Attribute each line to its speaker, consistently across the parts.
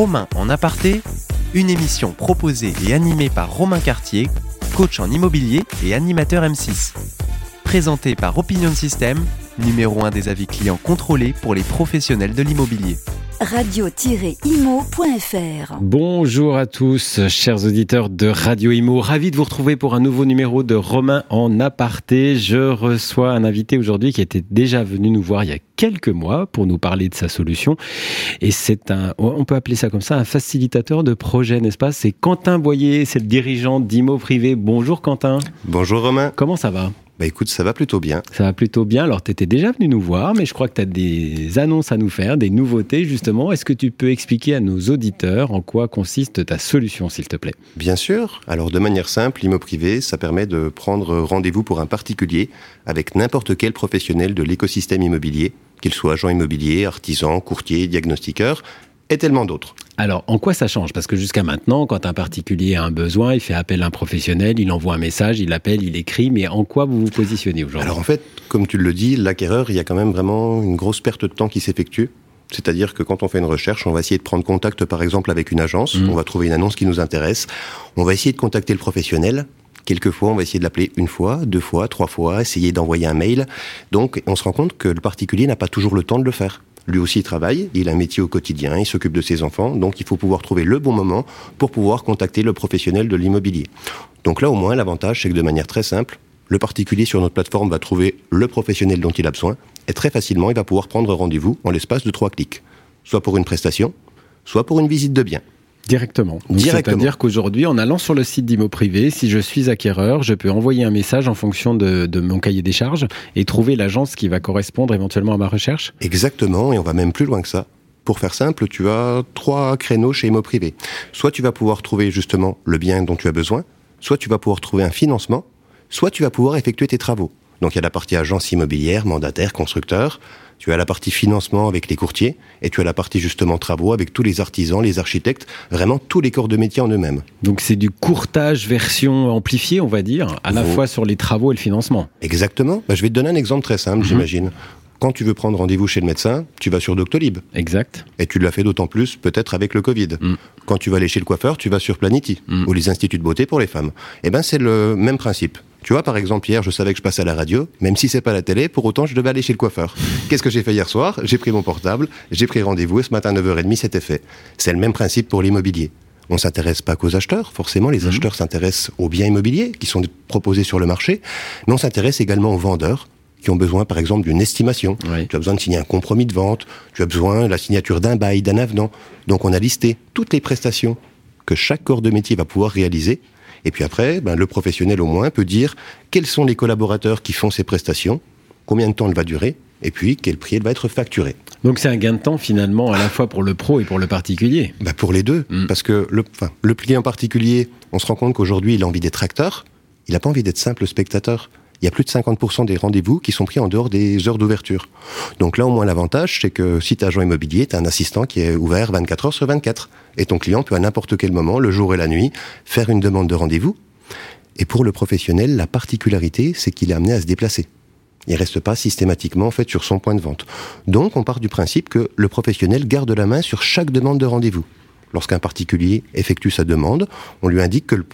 Speaker 1: Romain en aparté, une émission proposée et animée par Romain Cartier, coach en immobilier et animateur M6. Présentée par Opinion System, numéro 1 des avis clients contrôlés pour les professionnels de l'immobilier
Speaker 2: radio-imo.fr.
Speaker 3: Bonjour à tous, chers auditeurs de Radio Imo. Ravi de vous retrouver pour un nouveau numéro de Romain en aparté. Je reçois un invité aujourd'hui qui était déjà venu nous voir il y a quelques mois pour nous parler de sa solution. Et c'est un, on peut appeler ça comme ça, un facilitateur de projet, n'est-ce pas? C'est Quentin Boyer, c'est le dirigeant d'Imo Privé. Bonjour Quentin.
Speaker 4: Bonjour Romain.
Speaker 3: Comment ça va?
Speaker 4: Bah écoute, ça va plutôt bien.
Speaker 3: Ça va plutôt bien. Alors, tu étais déjà venu nous voir, mais je crois que tu as des annonces à nous faire, des nouveautés justement. Est-ce que tu peux expliquer à nos auditeurs en quoi consiste ta solution, s'il te plaît?
Speaker 4: Bien sûr. Alors, de manière simple, l'IMO privé, ça permet de prendre rendez-vous pour un particulier avec n'importe quel professionnel de l'écosystème immobilier, qu'il soit agent immobilier, artisan, courtier, diagnostiqueur, et tellement d'autres.
Speaker 3: Alors, en quoi ça change? Parce que jusqu'à maintenant, quand un particulier a un besoin, il fait appel à un professionnel, il envoie un message, il appelle, il écrit, mais en quoi vous vous positionnez aujourd'hui?
Speaker 4: Alors en fait, comme tu le dis, l'acquéreur, il y a quand même vraiment une grosse perte de temps qui s'effectue. C'est-à-dire que quand on fait une recherche, on va essayer de prendre contact, par exemple, avec une agence, mmh. on va trouver une annonce qui nous intéresse, on va essayer de contacter le professionnel, Quelquefois, on va essayer de l'appeler une fois, deux fois, trois fois, essayer d'envoyer un mail. Donc, on se rend compte que le particulier n'a pas toujours le temps de le faire. Lui aussi, il travaille, il a un métier au quotidien, il s'occupe de ses enfants, donc il faut pouvoir trouver le bon moment pour pouvoir contacter le professionnel de l'immobilier. Donc là, au moins, l'avantage, c'est que de manière très simple, le particulier sur notre plateforme va trouver le professionnel dont il a besoin, et très facilement, il va pouvoir prendre rendez-vous en l'espace de trois clics, soit pour une prestation, soit pour une visite de bien.
Speaker 3: Directement. C'est-à-dire qu'aujourd'hui, en allant sur le site d'Imo Privé, si je suis acquéreur, je peux envoyer un message en fonction de, mon cahier des charges et trouver l'agence qui va correspondre éventuellement à ma recherche
Speaker 4: Exactement, et on va même plus loin que ça. Pour faire simple, tu as trois créneaux chez Imo Privé. Soit tu vas pouvoir trouver justement le bien dont tu as besoin, soit tu vas pouvoir trouver un financement, soit tu vas pouvoir effectuer tes travaux. Donc il y a la partie agence immobilière, mandataire, constructeur, tu as la partie financement avec les courtiers et tu as la partie justement travaux avec tous les artisans, les architectes, vraiment tous les corps de métier en eux-mêmes.
Speaker 3: Donc c'est du courtage version amplifiée, on va dire, à la fois sur les travaux et le financement.
Speaker 4: Exactement. Bah, je vais te donner un exemple très simple, mhm. j'imagine. Quand tu veux prendre rendez-vous chez le médecin, tu vas sur Doctolib.
Speaker 3: Exact.
Speaker 4: Et tu l'as fait d'autant plus peut-être avec le Covid. Mm. Quand tu vas aller chez le coiffeur, tu vas sur Planity mm. ou les instituts de beauté pour les femmes. Eh ben c'est le même principe. Tu vois, par exemple, hier, je savais que je passais à la radio, même si c'est pas la télé, pour autant, je devais aller chez le coiffeur. Qu'est-ce que j'ai fait hier soir? J'ai pris mon portable, j'ai pris rendez-vous et ce matin à 9h30, c'était fait. C'est le même principe pour l'immobilier. On s'intéresse pas qu'aux acheteurs, forcément, les mhm. acheteurs s'intéressent aux biens immobiliers qui sont proposés sur le marché, mais on s'intéresse également aux vendeurs qui ont besoin, par exemple, d'une estimation. Tu as besoin de signer un compromis de vente, tu as besoin de la signature d'un bail, d'un avenant. Donc on a listé toutes les prestations que chaque corps de métier va pouvoir réaliser et puis après, ben, le professionnel au moins peut dire quels sont les collaborateurs qui font ces prestations, combien de temps elle va durer, et puis quel prix elle va être facturée.
Speaker 3: Donc c'est un gain de temps finalement à la fois pour le pro et pour le particulier.
Speaker 4: Ben, pour les deux, mm. parce que le, enfin, le client particulier, on se rend compte qu'aujourd'hui il a envie d'être acteur, il n'a pas envie d'être simple spectateur il y a plus de 50% des rendez-vous qui sont pris en dehors des heures d'ouverture. Donc là, au moins, l'avantage, c'est que si tu es agent immobilier, tu as un assistant qui est ouvert 24 heures sur 24. Et ton client peut à n'importe quel moment, le jour et la nuit, faire une demande de rendez-vous. Et pour le professionnel, la particularité, c'est qu'il est amené à se déplacer. Il reste pas systématiquement en fait sur son point de vente. Donc on part du principe que le professionnel garde la main sur chaque demande de rendez-vous. Lorsqu'un particulier effectue sa demande, on lui indique que le,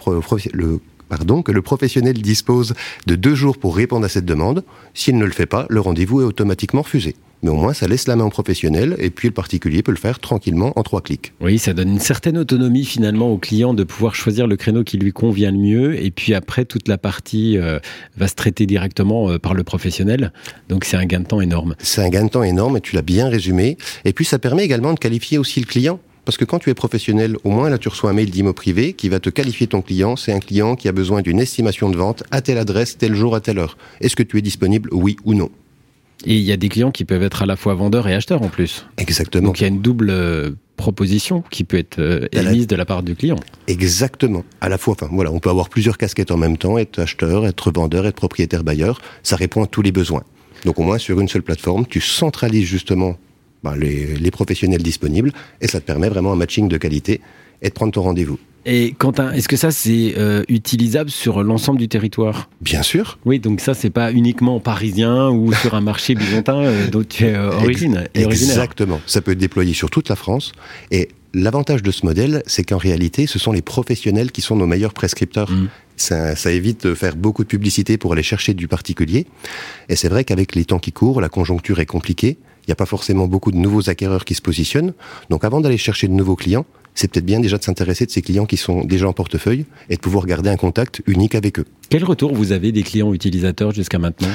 Speaker 4: le pardon, que le professionnel dispose de deux jours pour répondre à cette demande. S'il ne le fait pas, le rendez-vous est automatiquement refusé. Mais au moins, ça laisse la main au professionnel et puis le particulier peut le faire tranquillement en trois clics.
Speaker 3: Oui, ça donne une certaine autonomie finalement au client de pouvoir choisir le créneau qui lui convient le mieux et puis après, toute la partie euh, va se traiter directement euh, par le professionnel. Donc c'est un gain de temps énorme.
Speaker 4: C'est un gain de temps énorme et tu l'as bien résumé. Et puis ça permet également de qualifier aussi le client. Parce que quand tu es professionnel, au moins là tu reçois un mail d'IMO privé qui va te qualifier ton client. C'est un client qui a besoin d'une estimation de vente à telle adresse, tel jour, à telle heure. Est-ce que tu es disponible, oui ou non?
Speaker 3: Et il y a des clients qui peuvent être à la fois vendeurs et acheteurs en plus.
Speaker 4: Exactement.
Speaker 3: Donc il y a une double euh, proposition qui peut être euh, émise de la part du client.
Speaker 4: Exactement. À la fois, enfin voilà, on peut avoir plusieurs casquettes en même temps, être acheteur, être vendeur, être propriétaire bailleur. Ça répond à tous les besoins. Donc au moins sur une seule plateforme, tu centralises justement ben, les, professionnels disponibles, et ça te permet vraiment un matching de qualité et de prendre ton rendez-vous.
Speaker 3: Et Quentin, est-ce que ça c'est euh, utilisable sur l'ensemble du territoire?
Speaker 4: Bien sûr.
Speaker 3: Oui, donc ça c'est pas uniquement parisien ou sur un marché byzantin euh, dont tu es euh, origine,
Speaker 4: Exactement. Ça peut être déployé sur toute la France et l'avantage de ce modèle, c'est qu'en réalité, ce sont les professionnels qui sont nos meilleurs prescripteurs. Mmh. Ça, ça, évite de faire beaucoup de publicité pour aller chercher du particulier. Et c'est vrai qu'avec les temps qui courent, la conjoncture est compliquée. Il n'y a pas forcément beaucoup de nouveaux acquéreurs qui se positionnent. Donc avant d'aller chercher de nouveaux clients, c'est peut-être bien déjà de s'intéresser de ces clients qui sont déjà en portefeuille et de pouvoir garder un contact unique avec eux.
Speaker 3: Quel retour vous avez des clients utilisateurs jusqu'à maintenant?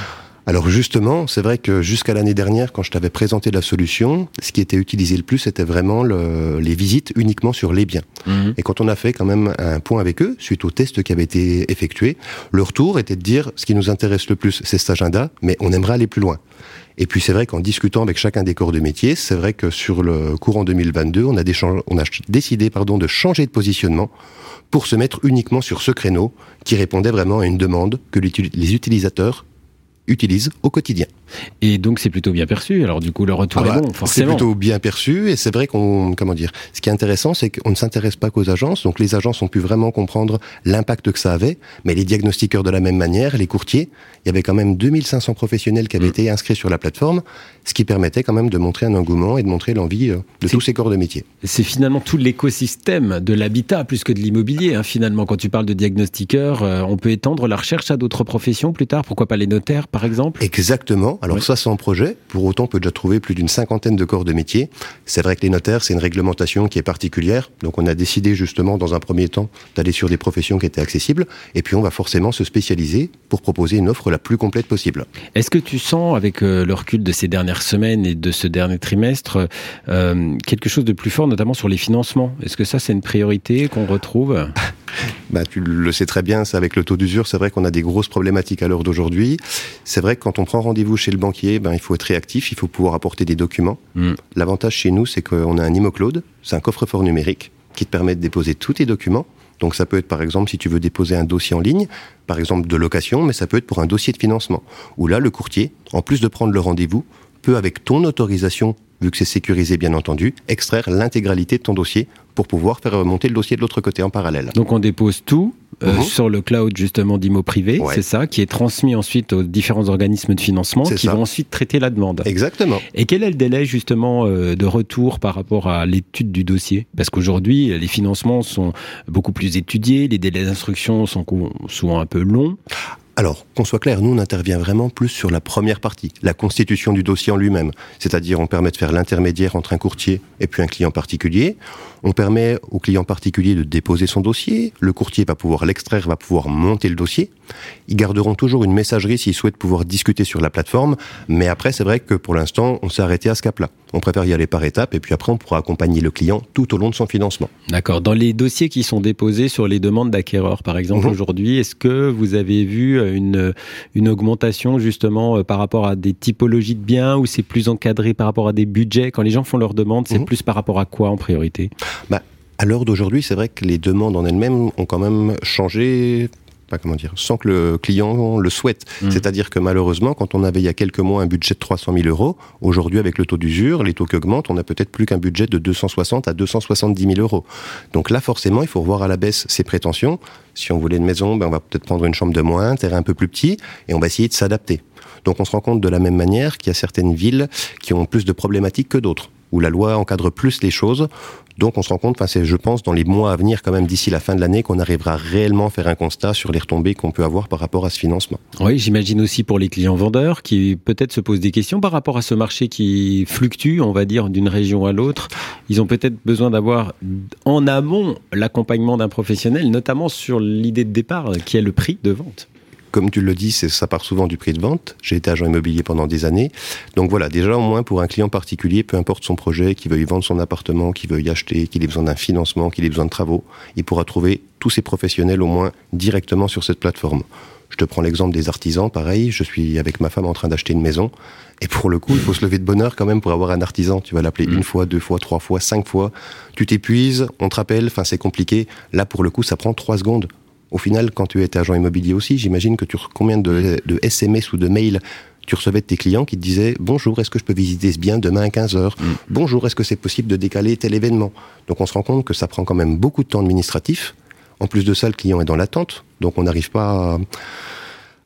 Speaker 4: Alors justement, c'est vrai que jusqu'à l'année dernière, quand je t'avais présenté la solution, ce qui était utilisé le plus, c'était vraiment le, les visites uniquement sur les biens. Mhm. Et quand on a fait quand même un point avec eux, suite au test qui avait été effectué, le retour était de dire ce qui nous intéresse le plus, c'est cet agenda, mais on aimerait aller plus loin. Et puis c'est vrai qu'en discutant avec chacun des corps de métier, c'est vrai que sur le courant 2022, on a, on a décidé de changer de positionnement pour se mettre uniquement sur ce créneau qui répondait vraiment à une demande que les utilisateurs utilisent au quotidien.
Speaker 3: Et donc c'est plutôt bien perçu. Alors du coup le retour ah est bah, bon, forcément.
Speaker 4: C'est plutôt bien perçu et c'est vrai qu'on comment dire. Ce qui est intéressant, c'est qu'on ne s'intéresse pas qu'aux agences. Donc les agences ont pu vraiment comprendre l'impact que ça avait, mais les diagnostiqueurs de la même manière, les courtiers, il y avait quand même 2500 professionnels qui avaient mm. été inscrits sur la plateforme, ce qui permettait quand même de montrer un engouement et de montrer l'envie euh, de tous ces corps de métier.
Speaker 3: C'est finalement tout l'écosystème de l'habitat plus que de l'immobilier. Hein, finalement, quand tu parles de diagnostiqueurs, euh, on peut étendre la recherche à d'autres professions plus tard. Pourquoi pas les notaires, par exemple?
Speaker 4: Exactement. Alors ça, c'est en projet. Pour autant, on peut déjà trouver plus d'une cinquantaine de corps de métier. C'est vrai que les notaires, c'est une réglementation qui est particulière. Donc, on a décidé justement, dans un premier temps, d'aller sur des professions qui étaient accessibles. Et puis, on va forcément se spécialiser pour proposer une offre la plus complète possible.
Speaker 3: Est-ce que tu sens, avec euh, le recul de ces dernières semaines et de ce dernier trimestre, euh, quelque chose de plus fort, notamment sur les financements? Est-ce que ça, c'est une priorité qu'on retrouve?
Speaker 4: bah, tu le sais très bien, c'est avec le taux d'usure, c'est vrai qu'on a des grosses problématiques à l'heure d'aujourd'hui. C'est vrai que quand on prend rendez-vous chez le banquier, ben, il faut être réactif, il faut pouvoir apporter des documents. Mm. L'avantage chez nous, c'est qu'on a un ImoCloud, c'est un coffre-fort numérique qui te permet de déposer tous tes documents. Donc ça peut être par exemple si tu veux déposer un dossier en ligne, par exemple de location, mais ça peut être pour un dossier de financement. Où là, le courtier, en plus de prendre le rendez-vous, peut avec ton autorisation vu que c'est sécurisé bien entendu, extraire l'intégralité de ton dossier pour pouvoir faire remonter le dossier de l'autre côté en parallèle.
Speaker 3: Donc on dépose tout euh, mhm. sur le cloud justement d'IMO privé, c'est ça, qui est transmis ensuite aux différents organismes de financement qui vont ensuite traiter la demande.
Speaker 4: Exactement.
Speaker 3: Et quel est le délai justement euh, de retour par rapport à l'étude du dossier? Parce qu'aujourd'hui, les financements sont beaucoup plus étudiés, les délais d'instruction sont souvent un peu longs.
Speaker 4: Alors, qu'on soit clair, nous, on intervient vraiment plus sur la première partie, la constitution du dossier en lui-même. C'est-à-dire, on permet de faire l'intermédiaire entre un courtier et puis un client particulier. On permet au client particulier de déposer son dossier. Le courtier va pouvoir l'extraire, va pouvoir monter le dossier. Ils garderont toujours une messagerie s'ils souhaitent pouvoir discuter sur la plateforme. Mais après, c'est vrai que pour l'instant, on s'est arrêté à ce cap-là. On préfère y aller par étapes et puis après, on pourra accompagner le client tout au long de son financement.
Speaker 3: D'accord. Dans les dossiers qui sont déposés sur les demandes d'acquéreurs, par exemple, mhm. aujourd'hui, est-ce que vous avez vu une, une augmentation justement euh, par rapport à des typologies de biens ou c'est plus encadré par rapport à des budgets? Quand les gens font leurs demandes, c'est mhm. plus par rapport à quoi en priorité?
Speaker 4: Bah, À l'heure d'aujourd'hui, c'est vrai que les demandes en elles-mêmes ont quand même changé comment dire, sans que le client le souhaite. Mm. C'est-à-dire que malheureusement, quand on avait il y a quelques mois un budget de 300 000 euros, aujourd'hui avec le taux d'usure, les taux qui augmentent, on a peut-être plus qu'un budget de 260 à 270 000 euros. Donc là, forcément, il faut revoir à la baisse ses prétentions. Si on voulait une maison, ben on va peut-être prendre une chambre de moins, un terrain un peu plus petit, et on va essayer de s'adapter. Donc on se rend compte de la même manière qu'il y a certaines villes qui ont plus de problématiques que d'autres où la loi encadre plus les choses. Donc on se rend compte, enfin c'est je pense dans les mois à venir quand même d'ici la fin de l'année qu'on arrivera réellement à faire un constat sur les retombées qu'on peut avoir par rapport à ce financement.
Speaker 3: Oui, j'imagine aussi pour les clients vendeurs qui peut-être se posent des questions par rapport à ce marché qui fluctue, on va dire d'une région à l'autre. Ils ont peut-être besoin d'avoir en amont l'accompagnement d'un professionnel, notamment sur l'idée de départ qui est le prix de vente
Speaker 4: comme tu le dis, ça part souvent du prix de vente. J'ai été agent immobilier pendant des années. Donc voilà, déjà au moins pour un client particulier, peu importe son projet, qu'il veuille vendre son appartement, qu'il veuille acheter, qu'il ait besoin d'un financement, qu'il ait besoin de travaux, il pourra trouver tous ses professionnels au moins directement sur cette plateforme. Je te prends l'exemple des artisans, pareil, je suis avec ma femme en train d'acheter une maison, et pour le coup, il faut se lever de bonne heure quand même pour avoir un artisan. Tu vas l'appeler mmh. une fois, deux fois, trois fois, cinq fois. Tu t'épuises, on te rappelle, enfin c'est compliqué. Là, pour le coup, ça prend trois secondes. Au final, quand tu étais agent immobilier aussi, j'imagine que tu combien de, SMS ou de mails tu recevais de tes clients qui te disaient bonjour, est-ce que je peux visiter ce bien demain à 15 h mm. Bonjour, est-ce que c'est possible de décaler tel événement? Donc on se rend compte que ça prend quand même beaucoup de temps administratif. En plus de ça, le client est dans l'attente, donc on n'arrive pas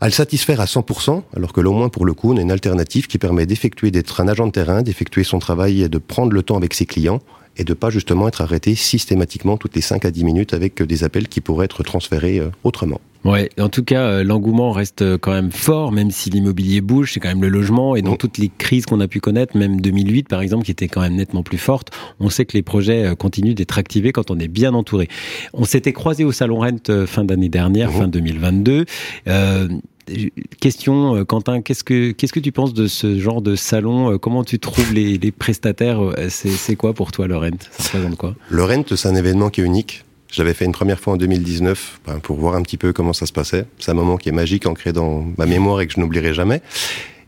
Speaker 4: à, le satisfaire à 100%, alors que au moins pour le coup, on a une alternative qui permet d'effectuer d'être un agent de terrain, d'effectuer son travail et de prendre le temps avec ses clients et de pas justement être arrêté systématiquement toutes les 5 à 10 minutes avec des appels qui pourraient être transférés euh, autrement.
Speaker 3: Ouais, en tout cas, euh, l'engouement reste euh, quand même fort, même si l'immobilier bouge, c'est quand même le logement. Et dans toutes les crises qu'on a pu connaître, même 2008 par exemple, qui était quand même nettement plus forte, on sait que les projets continuent d'être activés quand on est bien entouré. On s'était croisé au salon Rent fin d'année dernière, fin 2022. Euh, question, Quentin, qu'est-ce que qu'est-ce que tu penses de ce genre de salon Comment tu trouves les, les prestataires C'est quoi pour toi le Rent Ça représente quoi?
Speaker 4: Le Rent, c'est un événement qui est unique. Je l'avais fait une première fois en 2019 ben, pour voir un petit peu comment ça se passait. C'est un moment qui est magique, ancré dans ma mémoire et que je n'oublierai jamais.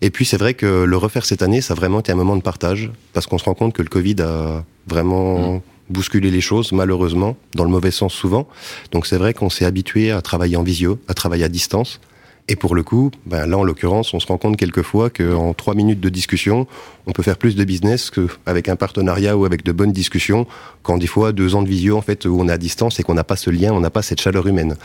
Speaker 4: Et puis c'est vrai que le refaire cette année, ça a vraiment été un moment de partage, parce qu'on se rend compte que le Covid a vraiment mmh. bousculé les choses, malheureusement, dans le mauvais sens souvent. Donc c'est vrai qu'on s'est habitué à travailler en visio, à travailler à distance. Et pour le coup, ben là en l'occurrence, on se rend compte quelquefois qu'en trois minutes de discussion, on peut faire plus de business qu'avec un partenariat ou avec de bonnes discussions, quand des fois deux ans de visio en fait où on est à distance et qu'on n'a pas ce lien, on n'a pas cette chaleur humaine.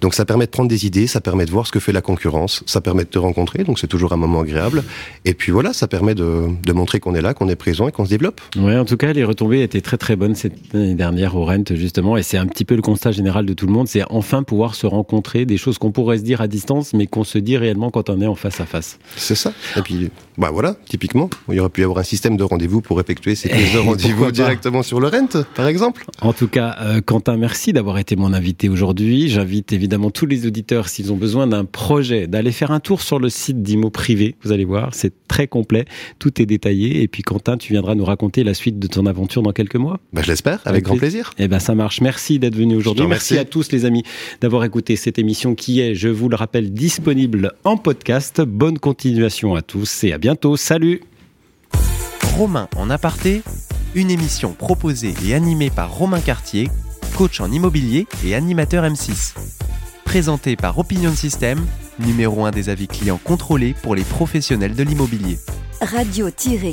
Speaker 4: Donc ça permet de prendre des idées, ça permet de voir ce que fait la concurrence, ça permet de te rencontrer, donc c'est toujours un moment agréable. Et puis voilà, ça permet de, montrer qu'on est là, qu'on est présent et qu'on se développe.
Speaker 3: Ouais, en tout cas, les retombées étaient très très bonnes cette année dernière au Rent justement, et c'est un petit peu le constat général de tout le monde, c'est enfin pouvoir se rencontrer, des choses qu'on pourrait se dire à distance, qu'on se dit réellement quand on est en face à face.
Speaker 4: C'est ça. Et puis, bah voilà, typiquement, il y aurait pu y avoir un système de rendez-vous pour effectuer ces prises de rendez-vous directement sur le rent, par exemple.
Speaker 3: En tout cas, euh, Quentin, merci d'avoir été mon invité aujourd'hui. J'invite évidemment tous les auditeurs, s'ils ont besoin d'un projet, d'aller faire un tour sur le site d'Imo Privé. Vous allez voir, c'est très complet, tout est détaillé. Et puis, Quentin, tu viendras nous raconter la suite de ton aventure dans quelques mois.
Speaker 4: Bah, je l'espère, avec, grand plaisir.
Speaker 3: Eh ben, ça marche. Merci d'être venu aujourd'hui. Merci à tous les amis d'avoir écouté cette émission qui est, je vous le rappelle, disponible en podcast. Bonne continuation à tous et à bientôt. Salut
Speaker 1: Romain en aparté, une émission proposée et animée par Romain Cartier, coach en immobilier et animateur M6. Présenté par Opinion System, numéro 1 des avis clients contrôlés pour les professionnels de l'immobilier.
Speaker 2: Radio-imo.fr